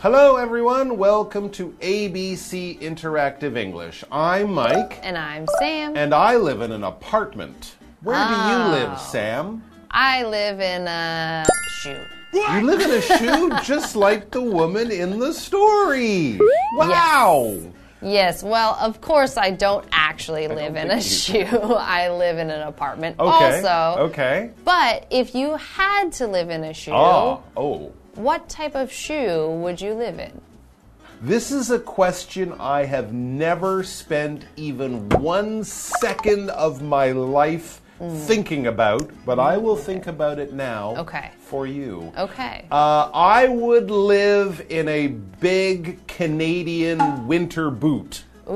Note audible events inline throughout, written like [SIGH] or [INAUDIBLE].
Hello, everyone. Welcome to ABC Interactive English. I'm Mike, And I'm Sam. and I live in an apartment. Where do you Oh. live, Sam? I live in a shoe. You live in a shoe [LAUGHS] just like the woman in the story. Wow. Yes, well, of course, I don't actually live in a shoe. [LAUGHS] I live in an apartment Okay. also. Okay. But if you had to live in a shoe, ah. Oh, oh. What type of shoe would you live in? This is a question I have never spent even one second of my life thinking about, but I will think about it now Okay. for you. Okay. Uh, I would live in a big Canadian winter boot. Ooh.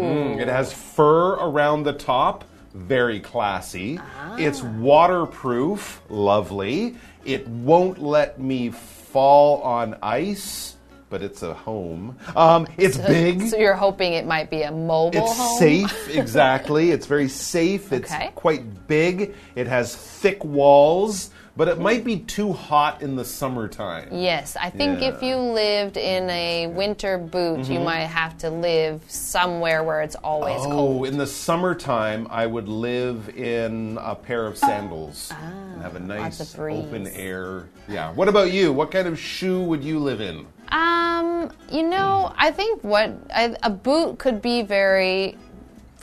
Mm, It has fur around the top, very classy. It's Ah. waterproof, lovely. It won't let me fall on ice, but it's a home. Um, it's big. So you're hoping it might be a mobile home? It's home? safe, [LAUGHS] exactly. It's very safe. It's Okay. quite big. It has thick walls, but it might be too hot in the summertime. Yes, I think if you lived in a winter boot, you might have to live somewhere where it's always cold. Oh, in the summertime, I would live in a pair of sandals and have a nice Ah, open air. Yeah. What about you? What kind of shoe would you live in? Um, you know, I think what I, a boot could be very.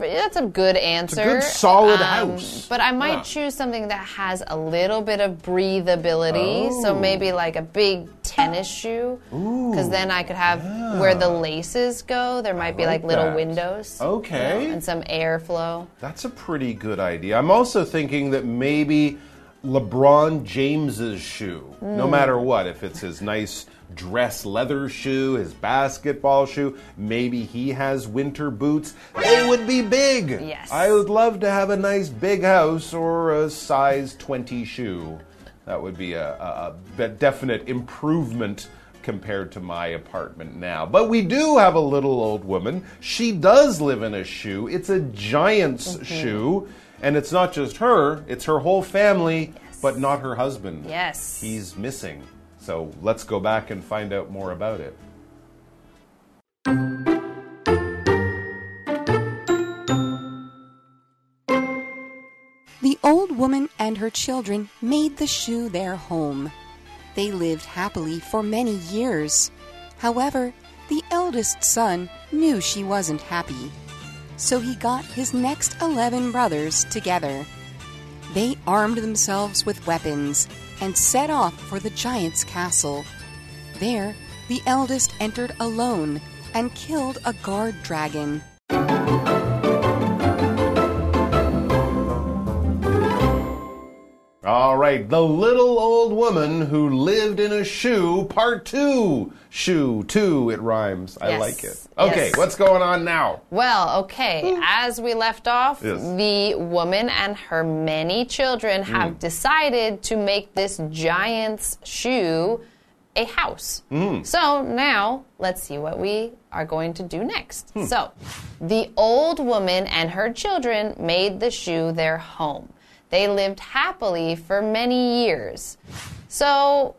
That's a good answer. good, solid Um, house. But I might Yeah. choose something that has a little bit of breathability. So Oh. maybe like a big tennis shoe. Because then I could have where the laces go. There might be like like, little windows. you Okay. know, and some airflow. That's a pretty good idea. I'm also thinking that maybe LeBron James's shoe, no Hmm. matter what, if it's his nice dress leather shoe, his basketball shoe, maybe he has winter boots, they would be big. Yes. I would love to have a nice big house or a size 20 shoe. That would be a, a, a definite improvement compared to my apartment now. But we do have a little old woman. She does live in a shoe. It's a giant's Mm-hmm. shoe. And it's not just her, it's her whole family, but not her husband. Yes. He's missing. So let's go back and find out more about it. The old woman and her children made the shoe their home. They lived happily for many years. However, the eldest son knew she wasn't happy. So he got his next 11 brothers together. They armed themselves with weapons and set off for the giant's castle. There, the eldest entered alone and killed a guard dragon. All right, the little old woman who lived in a shoe, part two. Shoe, two, it rhymes. I Yes. like it. Okay, Yes. what's going on now? Well, okay. Hmm. As we left off, Yes. the woman and her many children hmm. have decided to make this giant's shoe a house. Hmm. So now let's see what we are going to do next. So, the old woman and her children made the shoe their home. They lived happily for many years. So,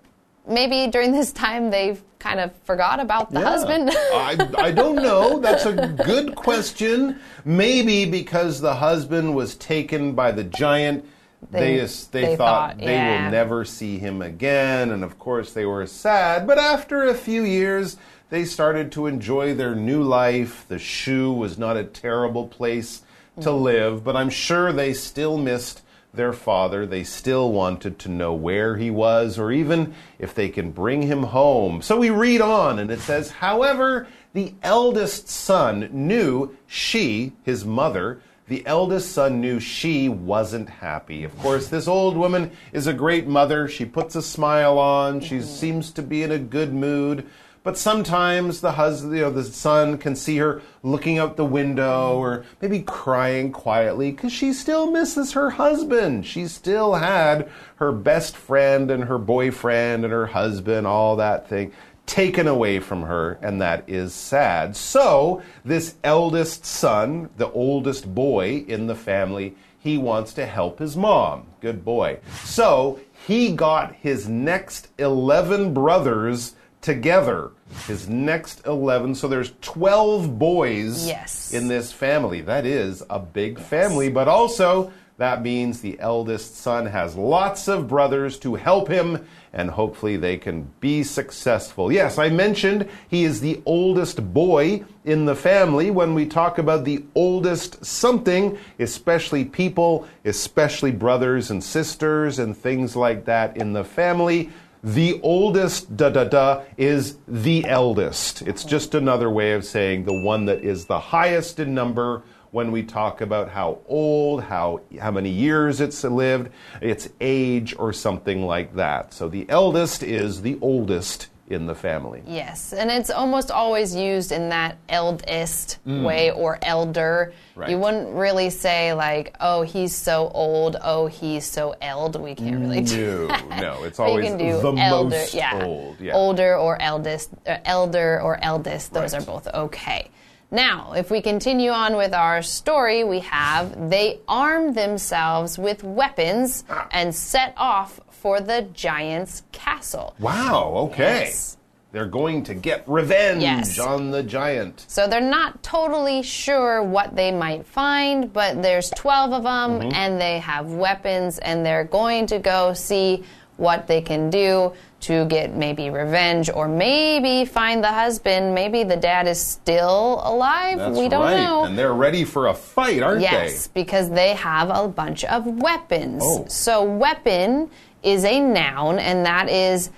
maybe during this time they've kind of forgot about the Yeah. husband. [LAUGHS] I, I don't know. That's a good question. Maybe because the husband was taken by the giant, they, They- they, they thought, thought, they yeah. will never see him again. And of course, they were sad. But after a few years, they started to enjoy their new life. The shoe was not a terrible place to Mm. live, but I'm sure they still missed their father. They still wanted to know where he was or even if they can bring him home. So we read on and it says, however, the eldest son knew she, his mother, the eldest son knew she wasn't happy. Of course, this old woman is a great mother. She puts a smile on. She seems to be in a good mood. But sometimes the husband, you know, the son can see her looking out the window or maybe crying quietly because she still misses her husband. She still had her best friend and her boyfriend and her husband, all that thing taken away from her, and that is sad. So, this eldest son, the oldest boy in the family, he wants to help his mom. Good boy. So, he got his next 11 brothers together. His next 11, so there's 12 boys Yes. in this family. That is a big family, but also that means the eldest son has lots of brothers to help him, and hopefully they can be successful. Yes, I mentioned he is the oldest boy in the family. When we talk about the oldest something, especially people, especially brothers and sisters, and things like that in the family, the oldest da da da is the eldest. It's just another way of saying the one that is the highest in number when we talk about how old, how how many years it's lived, its age or something like that. So the eldest is the oldest in the family. Yes, and it's almost always used in that eldest way or elder. Mm. Right. You wouldn't really say like, "Oh, he's so old." "Oh, he's so eld." We can't really do No, no, it's But you always can do the elder, most yeah. old. Yeah. Older or eldest, uh, elder or eldest. Those Right. are both okay. Now, if we continue on with our story, we have they armed themselves with weapons Ah. and set off for the giant's castle. Wow, okay. Yes. They're going to get revenge Yes. on the giant. So they're not totally sure what they might find, but there's 12 of them Mm-hmm. and they have weapons and they're going to go see what they can do to get maybe revenge or maybe find the husband. Maybe the dad is still alive. That's we don't right. know. And they're ready for a fight, aren't they? Yes, because they have a bunch of weapons. Oh. So, weapon is a noun, and that is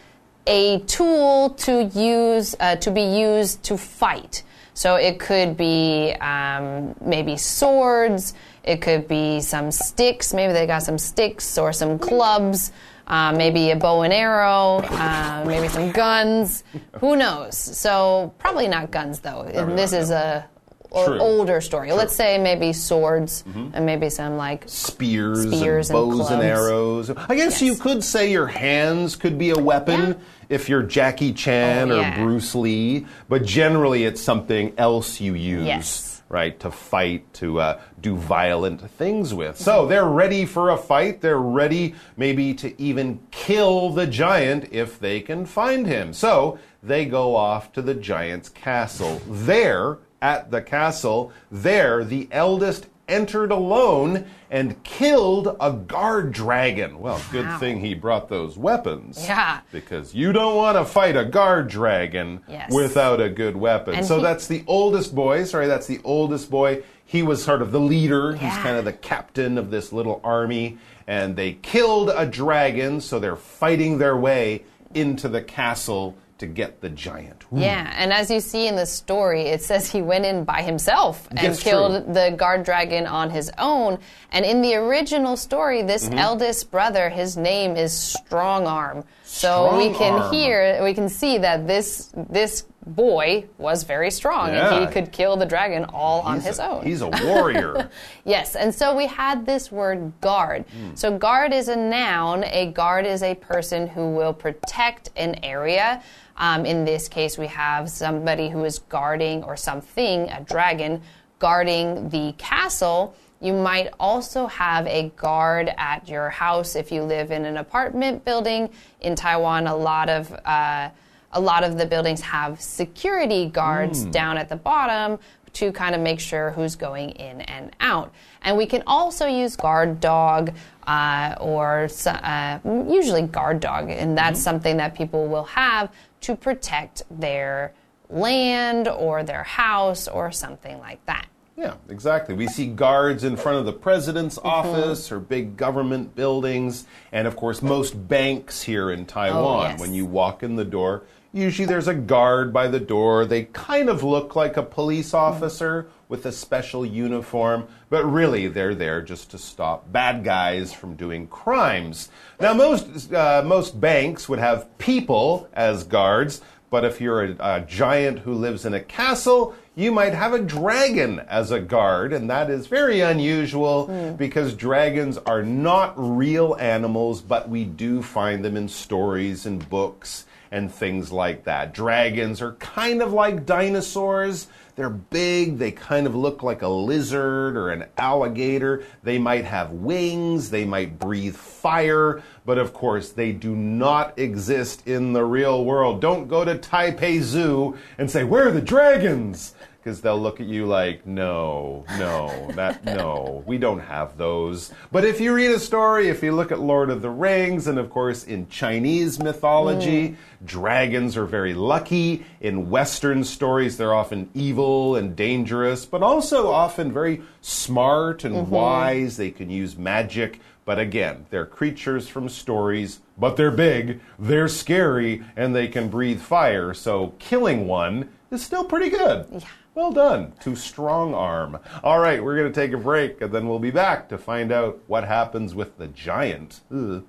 a tool to use uh, to be used to fight. So it could be um, maybe swords. It could be some sticks. Maybe they got some sticks or some clubs. Uh, maybe a bow and arrow. Uh, maybe some guns. Who knows? So probably not guns though. And this not, is a True. older story. Let's say maybe swords and maybe some like spears, Spears and and bows and, clubs. arrows. I guess you could say your hands could be a weapon Yeah. if you're Jackie Chan Oh, or yeah. Bruce Lee, but generally it's something else you use. Yes. Right, to fight, to uh, do violent things with. So they're ready for a fight. They're ready, maybe, to even kill the giant if they can find him. So they go off to the giant's castle. There, at the castle, there, the eldest entered alone and killed a guard dragon. Well, good Wow. thing he brought those weapons. Yeah. Because you don't want to fight a guard dragon Yes. without a good weapon. And so he- that's the oldest boy. Sorry, that's the oldest boy. He was sort of the leader. He's kind of the captain of this little army. And they killed a dragon, so they're fighting their way into the castle to get the giant. yeah. And as you see in the story, it says he went in by himself and That's killed true. the guard dragon on his own. And in the original story, this Mm-hmm. eldest brother, his name is Strong Arm. So we can Arm. hear, we can see that this this boy was very strong and he could kill the dragon all on his a- own. He's a warrior. [LAUGHS] [LAUGHS] Yes, and so we had this word guard. So, guard is a noun. A guard is a person who will protect an area. Um, in this case, we have somebody who is guarding or something, a dragon, guarding the castle. You might also have a guard at your house if you live in an apartment building. In Taiwan, a lot of uh, a lot of the buildings have security guards down at the bottom to kind of make sure who's going in and out. And we can also use guard dog uh, or uh, usually guard dog, and that's something that people will have to protect their land or their house or something like that. Yeah, exactly. We see guards in front of the president's Mm-hmm. office or big government buildings, and of course, most banks here in Taiwan. Oh, yes. When you walk in the door, usually there's a guard by the door. They kind of look like a police Mm-hmm. officer with a special uniform, but really they're there just to stop bad guys from doing crimes. Now, most uh, most banks would have people as guards. But if you're a, a giant who lives in a castle, you might have a dragon as a guard, and that is very unusual hmm. because dragons are not real animals, but we do find them in stories and books and things like that. Dragons are kind of like dinosaurs. They're big, they kind of look like a lizard or an alligator. They might have wings, they might breathe fire, but of course, they do not exist in the real world. Don't go to Taipei Zoo and say, Where are the dragons? Because they'll look at you like, no, no, that, no, we don't have those. But if you read a story, if you look at Lord of the Rings, and of course in Chinese mythology, mm. dragons are very lucky. In Western stories, they're often evil and dangerous, but also often very smart and mm-hmm. wise. They can use magic. But again, they're creatures from stories, but they're big, they're scary, and they can breathe fire. So killing one is still pretty good. Yeah. Well done to Strong Arm. All right, we're going to take a break and then we'll be back to find out what happens with the giant. Ugh.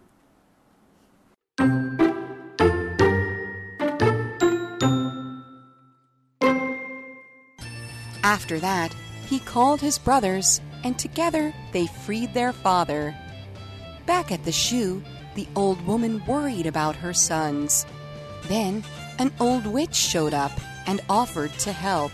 After that, he called his brothers, and together they freed their father. Back at the shoe, the old woman worried about her sons. Then an old witch showed up and offered to help.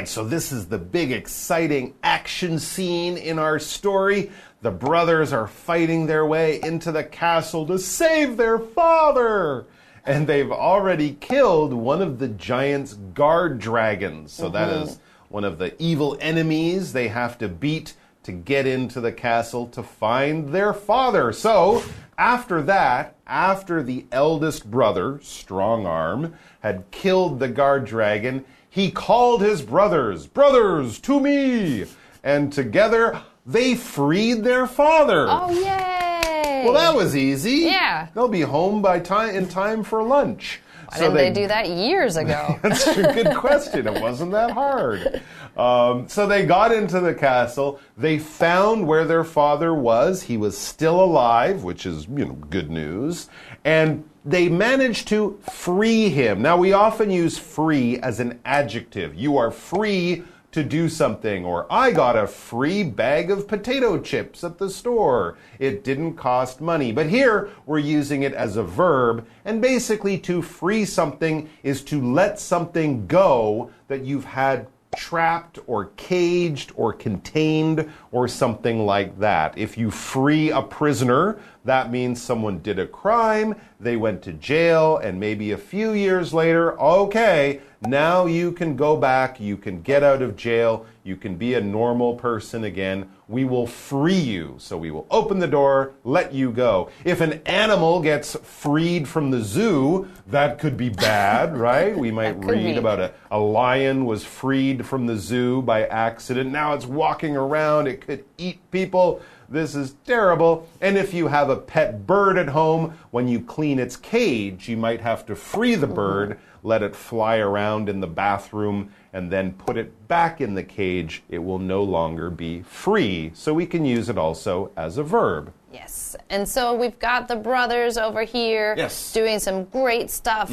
Right, so this is the big, exciting action scene in our story. The brothers are fighting their way into the castle to save their father. And they've already killed one of the giant's guard dragons. So that mm-hmm. is one of the evil enemies they have to beat to get into the castle to find their father. So, after that, after the eldest brother, Strong Arm, had killed the guard dragon, he called his brothers, Brothers, to me! And together they freed their father. Oh, yay! Well, that was easy. Yeah. They'll be home by time in time for lunch. Why didn't they, do that years ago? [LAUGHS] That's a good question. It wasn't that hard. Um, so they got into the castle. They found where their father was. He was still alive, which is, you know, good news. And they managed to free him. Now, we often use free as an adjective. You are free to do something, or I got a free bag of potato chips at the store. It didn't cost money. But here we're using it as a verb, and basically to free something is to let something go that you've had trapped or caged or contained or something like that. If you free a prisoner, that means someone did a crime, they went to jail, and maybe a few years later, okay, now you can go back, you can get out of jail, you can be a normal person again. We will free you. So we will open the door, let you go. If an animal gets freed from the zoo, that could be bad, [LAUGHS] right? We might read be. about a, a lion was freed from the zoo by accident. Now it's walking around, it could eat people. This is terrible. And if you have a pet bird at home, when you clean its cage, you might have to free the mm-hmm. bird, let it fly around in the bathroom, and then put it back in the cage. It will no longer be free. So we can use it also as a verb. Yes. And so we've got the brothers over here Yes. Doing some great stuff,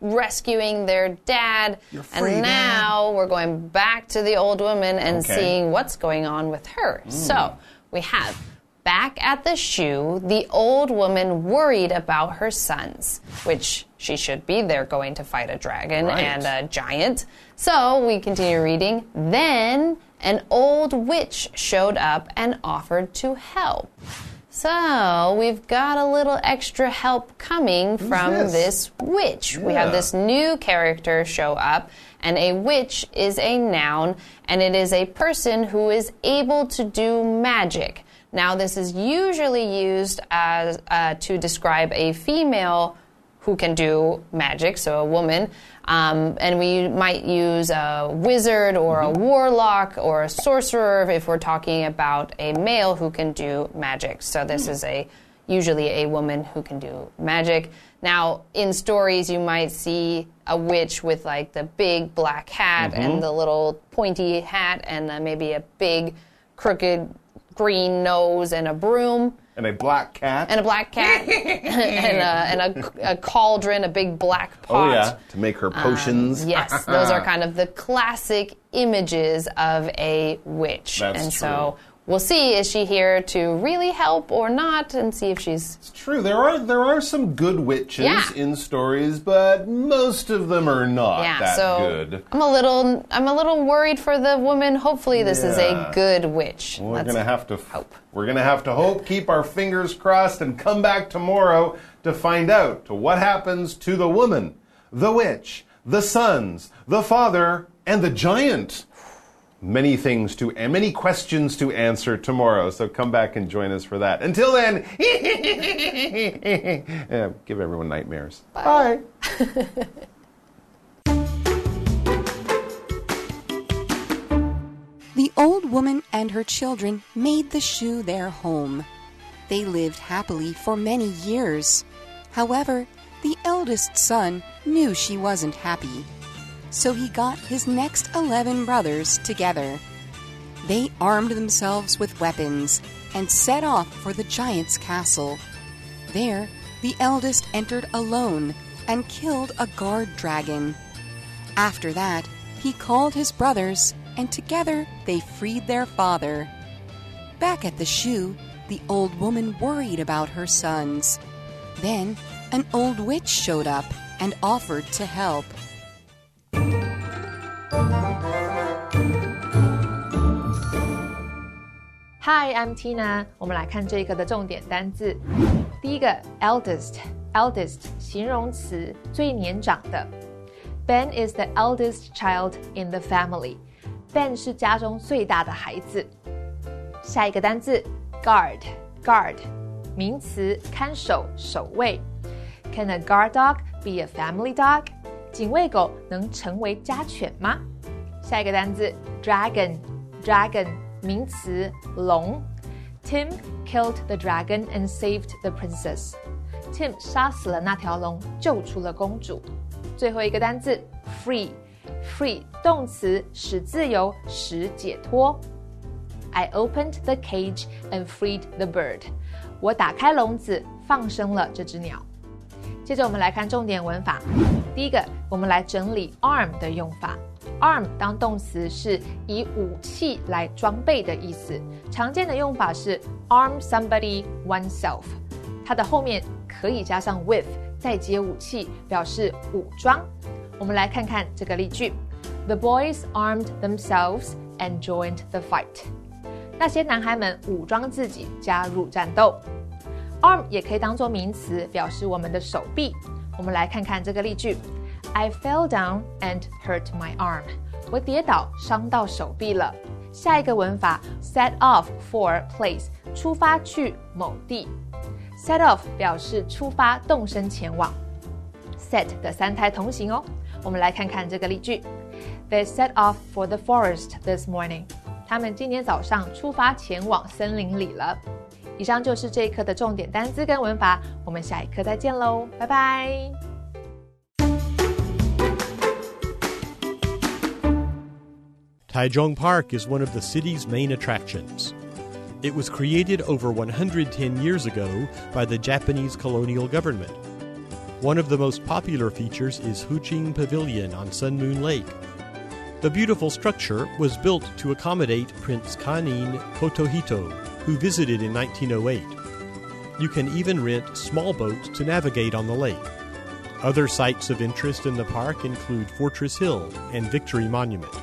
rescuing their dad. You're free, and now we're going back to the old woman and Okay. Mm. seeing what's going on with her. So we have back at the shoe, the old woman worried about her sons, which she should be. They're going to fight a dragon Right. and a giant. So we continue reading. Then an old witch showed up and offered to help. So we've got a little extra help coming from this? this witch. We have this new character show up, and a witch is a noun, and it is a person who is able to do magic. Now, this is usually used as uh, to describe a female who can do magic, so a woman. Um, and we might use a wizard or a warlock or a sorcerer if we're talking about a male who can do magic. So this is a usually a woman who can do magic. Now, in stories, you might see a witch with like the big black hat and the little pointy hat and uh, maybe a big crooked green nose and a broom. And a black cat. and a black cat, [LAUGHS] and, a, and a, a cauldron, a big black pot. oh, yeah. To make her potions. Um, yes, those are kind of the classic images of a witch. That's and true. so we'll see is she here to really help or not and see if she's It's true. There are there are some good witches Yeah. in stories, but most of them are not yeah, that so good. I'm a little I'm a little worried for the woman. Hopefully this is a good witch. We're Let's gonna have to hope. We're gonna have to hope, keep our fingers crossed, and come back tomorrow to find out to what happens to the woman, the witch, the sons, the father, and the giant. Many things to and many questions to answer tomorrow. So come back and join us for that. Until then, [LAUGHS] yeah, give everyone nightmares. Bye. [LAUGHS] The old woman and her children made the shoe their home. They lived happily for many years. However, the eldest son knew she wasn't happy. So he got his next eleven brothers together. They armed themselves with weapons and set off for the giant's castle. There, the eldest entered alone and killed a guard dragon. After that, he called his brothers, and together they freed their father. Back at the shoe, the old woman worried about her sons. Then, an old witch showed up and offered to help. Hi, I'm Tina。我们来看这一课的重点单字。第一个，eldest，eldest 形容词，最年长的。Ben is the eldest child in the family. Ben 是家中最大的孩子。下一个单字，guard，guard 名词，看守、守卫。Can a guard dog be a family dog？警卫狗能成为家犬吗？下一个单字，dragon，dragon 名词，龙。Tim killed the dragon and saved the princess. Tim 杀死了那条龙，救出了公主。最后一个单字，free，free 动词，使自由，使解脱。I opened the cage and freed the bird. 我打开笼子，放生了这只鸟。接着我们来看重点文法。第一个，我们来整理 arm 的用法。Arm 当动词是以武器来装备的意思，常见的用法是 arm somebody oneself，它的后面可以加上 with，再接武器，表示武装。我们来看看这个例句：The boys armed themselves and joined the fight。那些男孩们武装自己，加入战斗。arm 也可以当做名词，表示我们的手臂。我们来看看这个例句：I fell down and hurt my arm。我跌倒，伤到手臂了。下一个文法：set off for place，出发去某地。set off 表示出发，动身前往。set 的三态同行哦。我们来看看这个例句：They set off for the forest this morning。他们今天早上出发前往森林里了。以上就是这一课的重点单词跟文法，我们下一课再见喽，拜拜。Taichung Park is one of the city's main attractions. It was created over 110 years ago by the Japanese colonial government. One of the most popular features is Huching Pavilion on Sun Moon Lake. The beautiful structure was built to accommodate Prince Kanin Kotohito, who visited in 1908. You can even rent small boats to navigate on the lake. Other sites of interest in the park include Fortress Hill and Victory Monument.